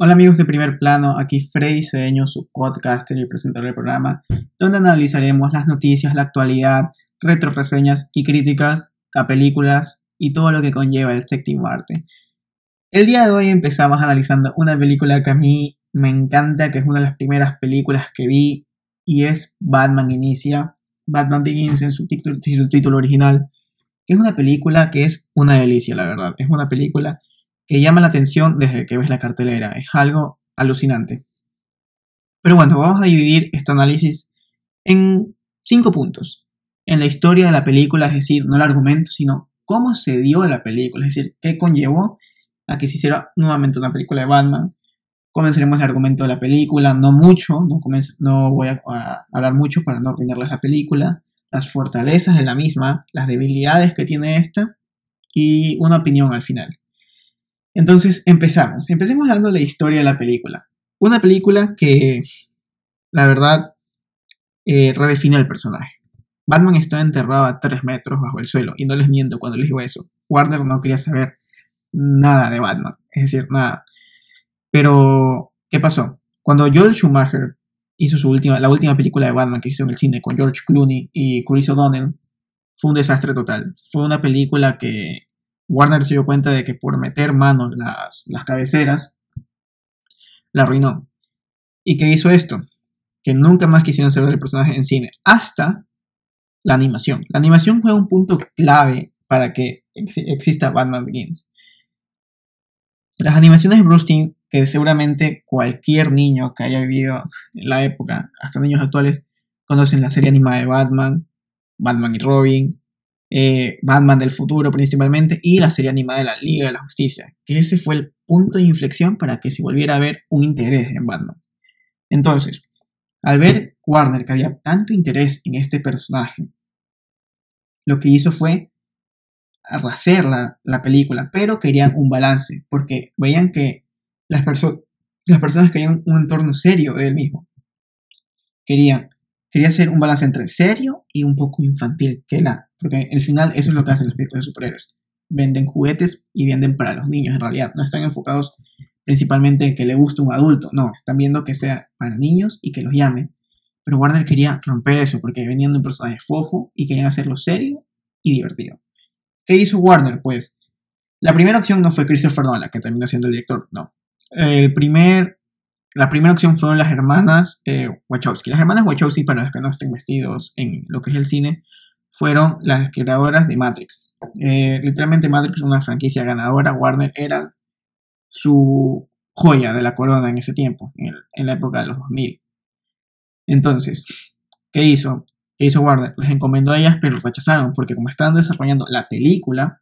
Hola amigos de Primer Plano, aquí Freddy Cedeño, su podcaster y presentador del programa, donde analizaremos las noticias, la actualidad, retroreseñas y críticas a películas y todo lo que conlleva el séptimo arte. El día de hoy empezamos analizando una película que a mí me encanta, que es una de las primeras películas que vi y es Batman Inicia, Batman Begins en su título, su título original, que es una película que es una delicia, la verdad. Es una película que llama la atención desde que ves la cartelera. Es algo alucinante. Pero bueno, vamos a dividir este análisis en cinco puntos. En la historia de la película, es decir, no el argumento, sino cómo se dio la película, es decir, qué conllevó a que se hiciera nuevamente una película de Batman. Comenzaremos el argumento de la película, no mucho, no, voy a, a, hablar mucho para no arruinarles la película, las fortalezas de la misma, las debilidades que tiene esta y una opinión al final. Entonces empezamos. Empecemos hablando de la historia de la película. Una película que, la verdad, eh, redefine el personaje. Batman estaba enterrado a 3 metros bajo el suelo, y no les miento cuando les digo eso. Warner no quería saber nada de Batman, es decir, nada. Pero, ¿qué pasó? Cuando Joel Schumacher hizo su última, la última película de Batman que hizo en el cine con George Clooney y Chris O'Donnell, fue un desastre total. Fue una película que Warner se dio cuenta de que por meter mano las, las cabeceras, la arruinó. ¿Y qué hizo esto? Que nunca más quisieron hacer el personaje en cine, hasta la animación. La animación fue un punto clave para que exista Batman Begins. Las animaciones de Bruce que seguramente cualquier niño que haya vivido en la época, hasta niños actuales, conocen la serie animada de Batman, Batman y Robin, eh, Batman del futuro principalmente, y la serie animada de la Liga de la Justicia, que ese fue el punto de inflexión para que se volviera a ver un interés en Batman. Entonces, al ver Warner que había tanto interés en este personaje, lo que hizo fue arraser la, la película, pero querían un balance, porque veían que las, las personas querían un entorno serio de él mismo. Querían quería hacer un balance entre serio y un poco infantil, que la, porque al final eso es lo que hacen los películas de superhéroes. Venden juguetes y venden para los niños en realidad. No están enfocados principalmente en que le guste un adulto, no, están viendo que sea para niños y que los llame. Pero Warner quería romper eso porque venían de un personaje fofo y querían hacerlo serio y divertido. ¿Qué hizo Warner? Pues la primera opción no fue Christopher Nolan, que terminó siendo el director, no. El primer la primera opción fueron las hermanas eh, Wachowski. Las hermanas Wachowski, para los que no estén vestidos en lo que es el cine, fueron las creadoras de Matrix. Eh, literalmente Matrix, una franquicia ganadora, Warner era su joya de la corona en ese tiempo, en, la época de los 2000. Entonces, ¿qué hizo? ¿Qué hizo Warner? Les encomendó a ellas, pero rechazaron, porque como estaban desarrollando la película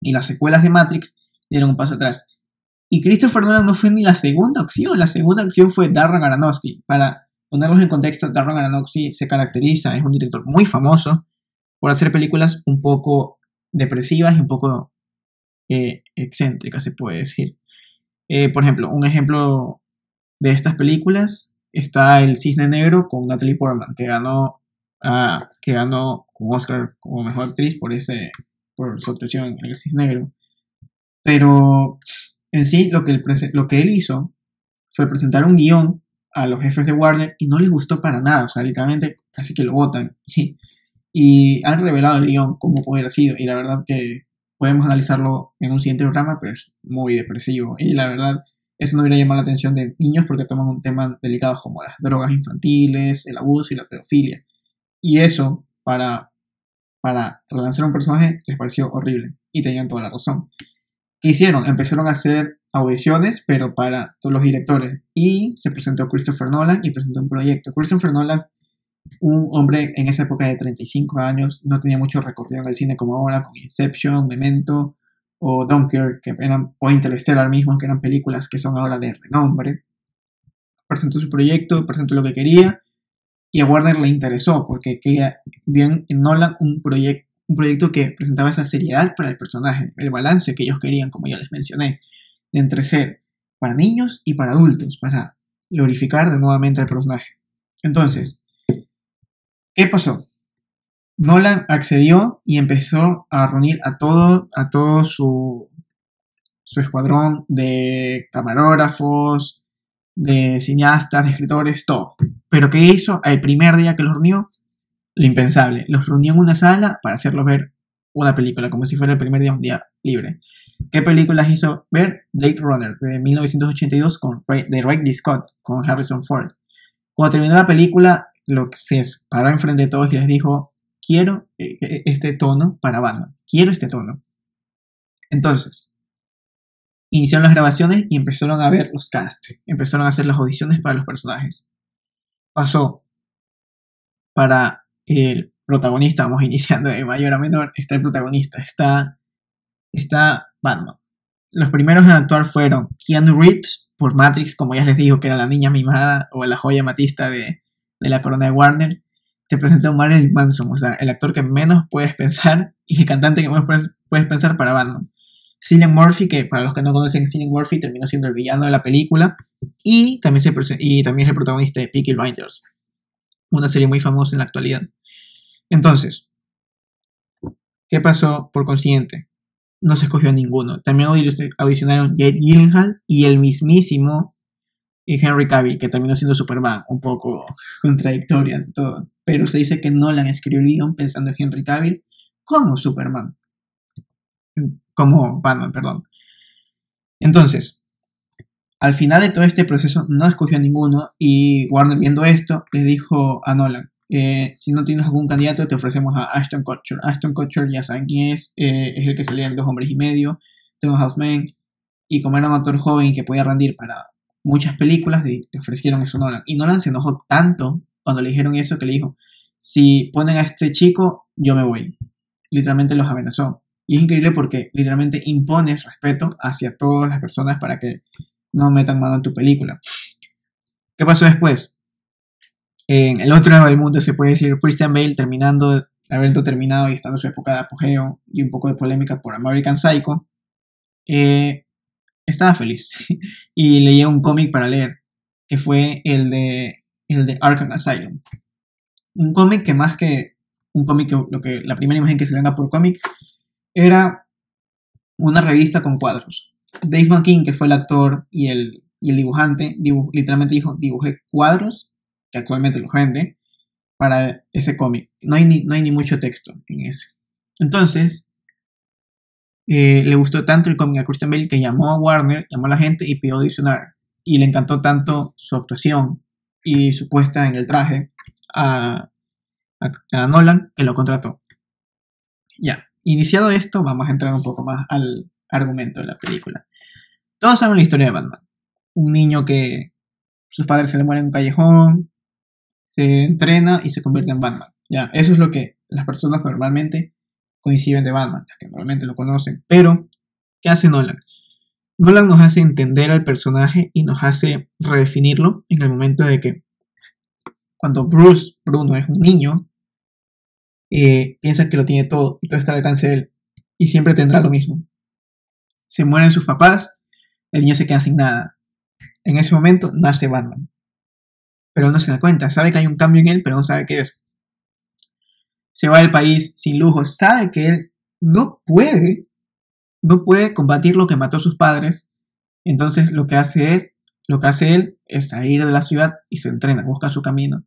y las secuelas de Matrix, dieron un paso atrás. Y Christopher Nolan no fue ni la segunda opción. La segunda opción fue Darren Aronofsky. Para ponerlos en contexto, Darren Aronofsky se caracteriza, es un director muy famoso por hacer películas un poco depresivas y un poco eh, excéntricas, se puede decir. Eh, por ejemplo, un ejemplo de estas películas está El Cisne Negro con Natalie Portman, que ganó, uh, que ganó un Oscar como mejor actriz por, ese, por su actuación en El Cisne Negro. Pero en sí, lo que, él, lo que él hizo fue presentar un guion a los jefes de Warner y no les gustó para nada, o sea, literalmente casi que lo votan. han revelado el guion como hubiera sido, y la verdad que podemos analizarlo en un siguiente programa, pero es muy depresivo. Y la verdad, eso no hubiera llamado la atención de niños porque toman un tema delicado como las drogas infantiles, el abuso y la pedofilia. Y eso, para, para relanzar un personaje, les pareció horrible. Y tenían toda la razón. ¿Qué hicieron? Empezaron a hacer audiciones, pero para todos los directores. Y se presentó Christopher Nolan y presentó un proyecto. Christopher Nolan, un hombre en esa época de 35 años, no tenía mucho recorrido en el cine como ahora, con Inception, Memento o Dunkirk, que eran, o Interstellar mismo, que eran películas que son ahora de renombre. Presentó su proyecto, presentó lo que quería, y a Warner le interesó, porque quería bien en Nolan un proyecto un proyecto que presentaba esa seriedad para el personaje, el balance que ellos querían, como ya les mencioné, de entre ser para niños y para adultos, para glorificar de nuevamente al personaje. Entonces, ¿qué pasó? Nolan accedió y empezó a reunir a todo, a todo su, su escuadrón de camarógrafos, de cineastas, de escritores, todo. Pero ¿qué hizo? El primer día que los reunió, lo impensable. Los reunió en una sala para hacerlos ver una película, como si fuera el primer día un día libre. ¿Qué películas hizo ver? Blade Runner, de 1982, con, de Ridley Scott, con Harrison Ford. Cuando terminó la película, lo que se paró enfrente de todos y les dijo, quiero eh, eh, este tono para Batman, quiero este tono. Entonces, iniciaron las grabaciones y empezaron a ver los casts, empezaron a hacer las audiciones para los personajes. Pasó para el protagonista, vamos iniciando de mayor a menor, está el protagonista, está, está Batman. Los primeros en actuar fueron Keanu Reeves por Matrix, como ya les digo, que era la niña mimada o la joya matista de, de la corona de Warner. Se presentó Marilyn Manson, o sea, el actor que menos puedes pensar y el cantante que menos puedes pensar para Batman. Cillian Murphy, que para los que no conocen, Cillian Murphy terminó siendo el villano de la película y también, se y también es el protagonista de Peaky Blinders, una serie muy famosa en la actualidad. Entonces, ¿qué pasó por consiguiente? No se escogió a ninguno. También audicionaron Jade Gyllenhaal y el mismísimo Henry Cavill, que terminó siendo Superman, un poco contradictoria en todo. Pero se dice que Nolan escribió el guion pensando en Henry Cavill como Superman como Batman, perdón. Entonces, al final de todo este proceso no escogió a ninguno y Warner viendo esto le dijo a Nolan, eh, si no tienes algún candidato te ofrecemos a Ashton Kutcher. Ashton Kutcher ya saben quién es, eh, es el que salía en Dos Hombres y Medio, Two Houseman, y como era un actor joven que podía rendir para muchas películas, le ofrecieron eso a Nolan. Y Nolan se enojó tanto cuando le dijeron eso que le dijo, si ponen a este chico, yo me voy. Literalmente los amenazó. Y es increíble porque literalmente impones respeto hacia todas las personas para que no metan mano en tu película. ¿Qué pasó después? En el otro lado del mundo se puede decir Christian Bale terminando, habiendo terminado y estando en su época de apogeo y un poco de polémica por American Psycho, eh, estaba feliz y leía un cómic para leer, que fue el de, el de Arkham Asylum. Un cómic que más que un cómic, lo que, la primera imagen que se venga por cómic era una revista con cuadros. Dave McKean, que fue el actor y el, el dibujante, literalmente dijo, dibujé cuadros, que actualmente los vende, para ese cómic. No hay, ni, no hay ni mucho texto en ese. Entonces, eh, le gustó tanto el cómic a Christian Bale que llamó a Warner, llamó a la gente y pidió audicionar. Y le encantó tanto su actuación y su puesta en el traje a, a Nolan que lo contrató. Ya. Iniciado esto, vamos a entrar un poco más al argumento de la película. Todos saben la historia de Batman. Un niño que sus padres se le mueren en un callejón, se entrena y se convierte en Batman. Ya, eso es lo que las personas normalmente coinciden de Batman, que normalmente lo conocen. Pero, ¿qué hace Nolan? Nolan nos hace entender al personaje y nos hace redefinirlo en el momento de que cuando Bruce, Bruno, es un niño, eh, piensa que lo tiene todo y todo está al alcance de él y siempre tendrá lo mismo. Se mueren sus papás, el niño se queda sin nada. En ese momento nace Batman. Pero no se da cuenta, sabe que hay un cambio en él, pero no sabe qué es. Se va del país sin lujos, sabe que él no puede, no puede combatir lo que mató a sus padres. Entonces lo que hace es, lo que hace él es salir de la ciudad y se entrena, busca su camino.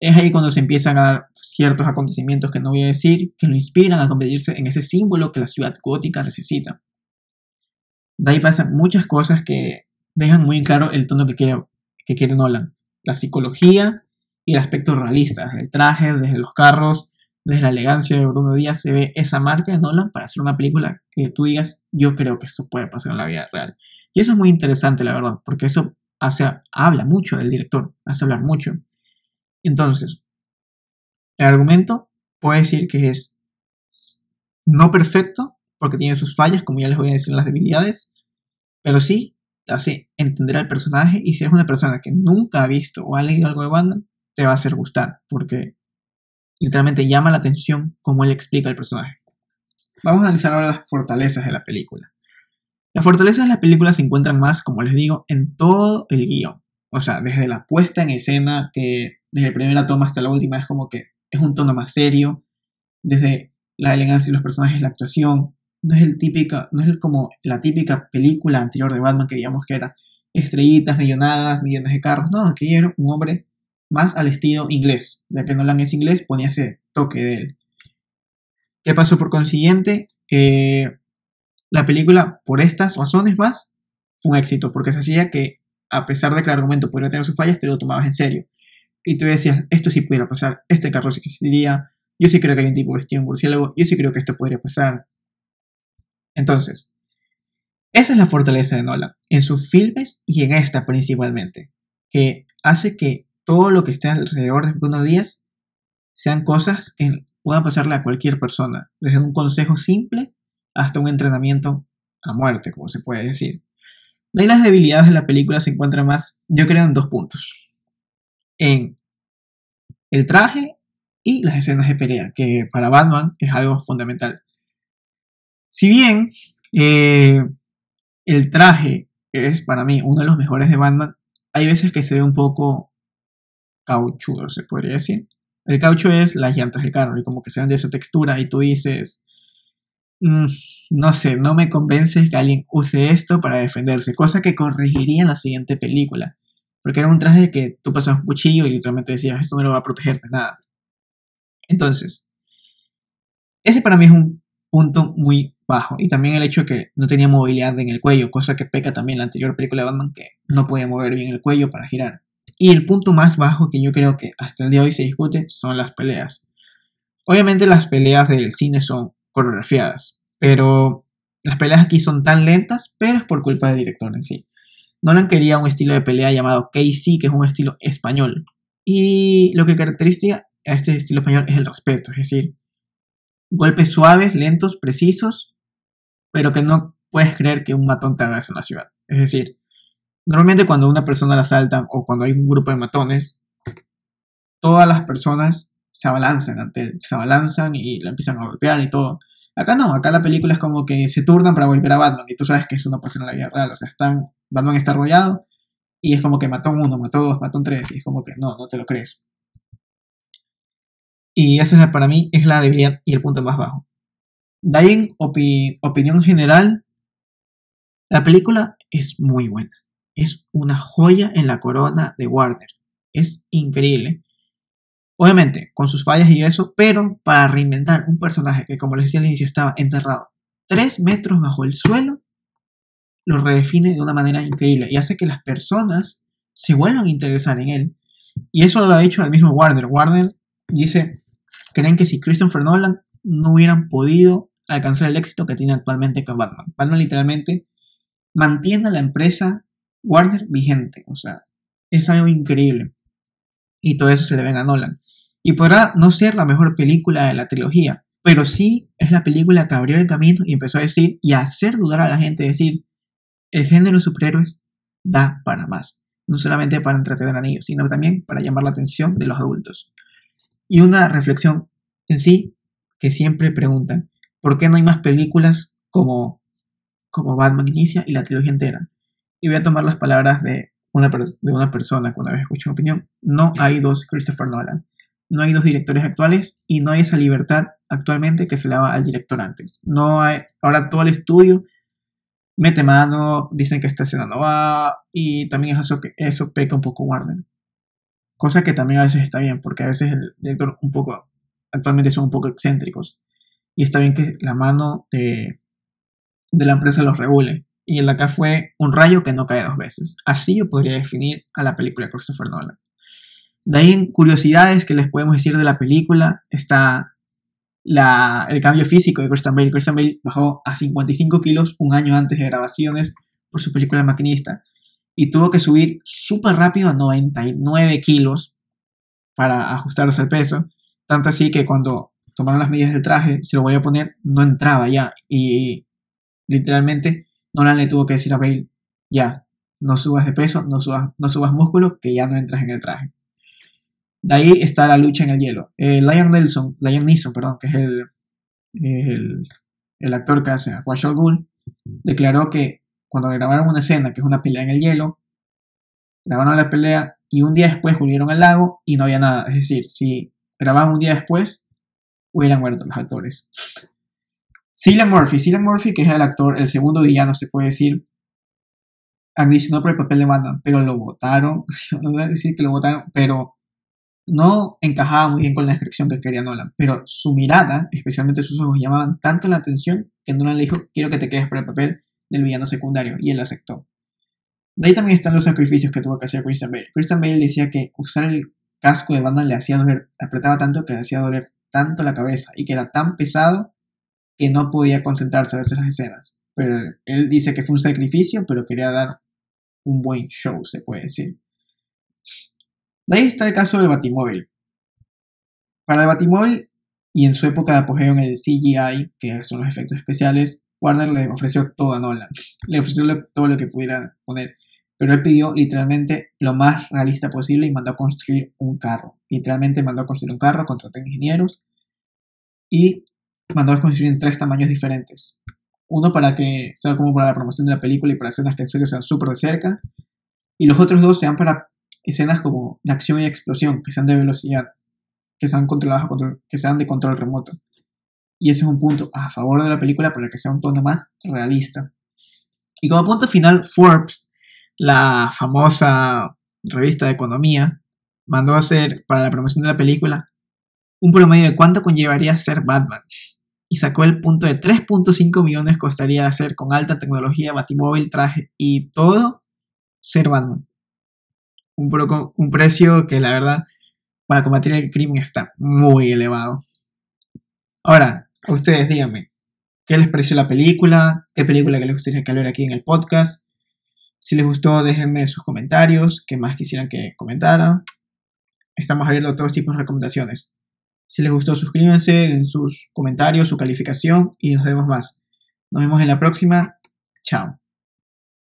Es ahí cuando se empiezan a dar ciertos acontecimientos que no voy a decir, que lo inspiran a convertirse en ese símbolo que la ciudad gótica necesita. De ahí pasan muchas cosas que dejan muy claro el tono que quiere, que quiere Nolan. La psicología y el aspecto realista. Desde el traje, desde los carros, desde la elegancia de Bruno Díaz se ve esa marca de Nolan para hacer una película que tú digas, yo creo que esto puede pasar en la vida real. Y eso es muy interesante, la verdad, porque eso hace, habla mucho del director, hace hablar mucho. Entonces, el argumento puede decir que es no perfecto, porque tiene sus fallas, como ya les voy a decir las debilidades, pero sí te hace entender al personaje y si eres una persona que nunca ha visto o ha leído algo de Batman, te va a hacer gustar, porque literalmente llama la atención cómo él explica el personaje. Vamos a analizar ahora las fortalezas de la película. Las fortalezas de la película se encuentran más, como les digo, en todo el guion. O sea, desde la puesta en escena, que desde la primera toma hasta la última es como que es un tono más serio, desde la elegancia de los personajes, la actuación, no es el típica, no es como la típica película anterior de Batman que digamos que era estrellitas, millonadas, millones de carros. No, aquí era un hombre más al estilo inglés. Ya que Nolan es inglés, ponía ese toque de él. ¿Qué pasó por consiguiente? Eh, la película, por estas razones más, fue un éxito, porque se hacía que, a pesar de que el argumento podría tener sus fallas, te lo tomabas en serio. Y tú decías, esto sí pudiera pasar, este carro sí existiría, yo sí creo que hay un tipo vestido en murciélago, yo sí creo que esto podría pasar. Entonces, esa es la fortaleza de Nolan, en sus filmes y en esta principalmente, que hace que todo lo que esté alrededor de Bruno Díaz sean cosas que puedan pasarle a cualquier persona, desde un consejo simple hasta un entrenamiento a muerte, como se puede decir. De ahí las debilidades de la película se encuentran más, yo creo, en dos puntos. En el traje y las escenas de pelea, que para Batman es algo fundamental. Si bien eh, el traje es para mí uno de los mejores de Batman, hay veces que se ve un poco cauchudo, se podría decir. El caucho es las llantas del carro y como que se ven de esa textura y tú dices, mm, no sé, no me convence que alguien use esto para defenderse, cosa que corregiría en la siguiente película. Porque era un traje que tú pasabas un cuchillo y literalmente decías, esto no lo va a proteger de nada. Entonces, ese para mí es un punto muy bajo. Y también el hecho de que no tenía movilidad en el cuello, cosa que peca también la anterior película de Batman, que no podía mover bien el cuello para girar. Y el punto más bajo que yo creo que hasta el día de hoy se discute son las peleas. Obviamente las peleas del cine son coreografiadas, pero las peleas aquí son tan lentas, pero es por culpa del director en sí. Nolan quería un estilo de pelea llamado KC, que es un estilo español. Y lo que caracteriza a este estilo español es el respeto, es decir, golpes suaves, lentos, precisos, pero que no puedes creer que un matón te haga eso en la ciudad. Es decir, Normalmente cuando una persona la asaltan o cuando hay un grupo de matones, todas las personas se abalanzan ante él, se abalanzan y lo empiezan a golpear y todo. Acá no, acá la película es como que se turnan para volver a Batman y tú sabes que eso no pasa en la vida real, o sea, están, Batman está rodeado y es como que mató uno, mató dos, mató tres y es como que no, no te lo crees. Y esa para mí es la debilidad y el punto más bajo. De ahí en opinión general, la película es muy buena es una joya en la corona de Warner. Es increíble. Obviamente, con sus fallas y eso, pero para reinventar un personaje que, como les decía al inicio, estaba enterrado 3 metros bajo el suelo, lo redefine de una manera increíble y hace que las personas se vuelvan a interesar en él. Y eso lo ha dicho el mismo Warner. Warner dice, creen que si Christopher Nolan no hubieran podido alcanzar el éxito que tiene actualmente con Batman. Batman literalmente mantiene a la empresa Warner vigente. O sea, es algo increíble. Y todo eso se le ven a Nolan. Y podrá no ser la mejor película de la trilogía, pero sí es la película que abrió el camino y empezó a decir y a hacer dudar a la gente, decir, el género superhéroes da para más. No solamente para entretener a niños, sino también para llamar la atención de los adultos. Y una reflexión en sí que siempre preguntan, ¿por qué no hay más películas como, como Batman Inicia y la trilogía entera? Y voy a tomar las palabras de una, de una persona que una vez escuché una opinión. No hay dos Christopher Nolan. No hay dos directores actuales y no hay esa libertad actualmente que se le daba al director antes. No hay, ahora todo el estudio mete mano, dicen que esta escena no va y también eso, eso peca un poco Warner. Cosa que también a veces está bien, porque a veces el director un poco, actualmente son un poco excéntricos. Y está bien que la mano de, de la empresa los regule y el de acá fue un rayo que no cae dos veces. Así yo podría definir a la película de Christopher Nolan. De ahí en curiosidades que les podemos decir de la película está el cambio físico de Christian Bale. Christian Bale bajó a 55 kilos un año antes de grabaciones por su película Maquinista y tuvo que subir súper rápido a 99 kilos para ajustarse al peso. Tanto así que cuando tomaron las medidas del traje, se lo voy a poner, no entraba ya y literalmente Nolan le tuvo que decir a Bale, ya, no subas de peso, no subas, no subas músculo, que ya no entras en el traje. De ahí está la lucha en el hielo. Eh, Nelson, Neeson, perdón, que es el, el, actor que hace a Gould, declaró que cuando grabaron una escena, que es una pelea en el hielo, grabaron la pelea y un día después volvieron al lago y no había nada. Es decir, si grababan un día después, hubieran muerto los actores. Cillian Murphy, Cillian Murphy, que es el actor, el segundo villano, se puede decir, audicionó por el papel de Batman, pero lo votaron, no voy a decir que lo votaron, pero no encajaba muy bien con la descripción que quería Nolan, pero su mirada, especialmente sus ojos, llamaban tanto la atención que Nolan le dijo, quiero que te quedes por el papel del villano secundario, y él aceptó. De ahí también están los sacrificios que tuvo que hacer Christian Bale. Christian Bale decía que usar el casco de Batman le hacía doler, apretaba tanto que le hacía doler tanto la cabeza y que era tan pesado que no podía concentrarse a veces las escenas. Pero él dice que fue un sacrificio, pero quería dar un buen show, se puede decir. De ahí está el caso del Batimóvil. Para el Batimóvil y en su época de apogeo en el CGI, que son los efectos especiales, Warner le ofreció todo a Nolan. Le ofreció todo lo que pudiera poner. Pero él pidió literalmente lo más realista posible y mandó a construir un carro. Literalmente mandó a construir un carro, contrató ingenieros y mandó a construir en tres tamaños diferentes. Uno para que sea como para la promoción de la película y para escenas que en serio sean súper de cerca. Y los otros dos sean para escenas como de acción y explosión, que sean de velocidad, que sean controladas que sean de control remoto. Y ese es un punto a favor de la película para que sea un tono más realista. Y como punto final, Forbes, la famosa revista de economía, mandó a hacer para la promoción de la película un promedio de cuánto conllevaría ser Batman. Y sacó el punto de 3.5 millones costaría hacer con alta tecnología, batimóvil, traje y todo ser Batman un, precio que la verdad para combatir el crimen está muy elevado. Ahora, a ustedes díganme, ¿qué les pareció la película? ¿Qué película que les gustaría que hablara aquí en el podcast? Si les gustó, déjenme sus comentarios, qué más quisieran que comentara. Estamos abiertos a todos tipos de recomendaciones. Si les gustó, suscríbanse, en sus comentarios, su calificación y nos vemos más. Nos vemos en la próxima. Chao.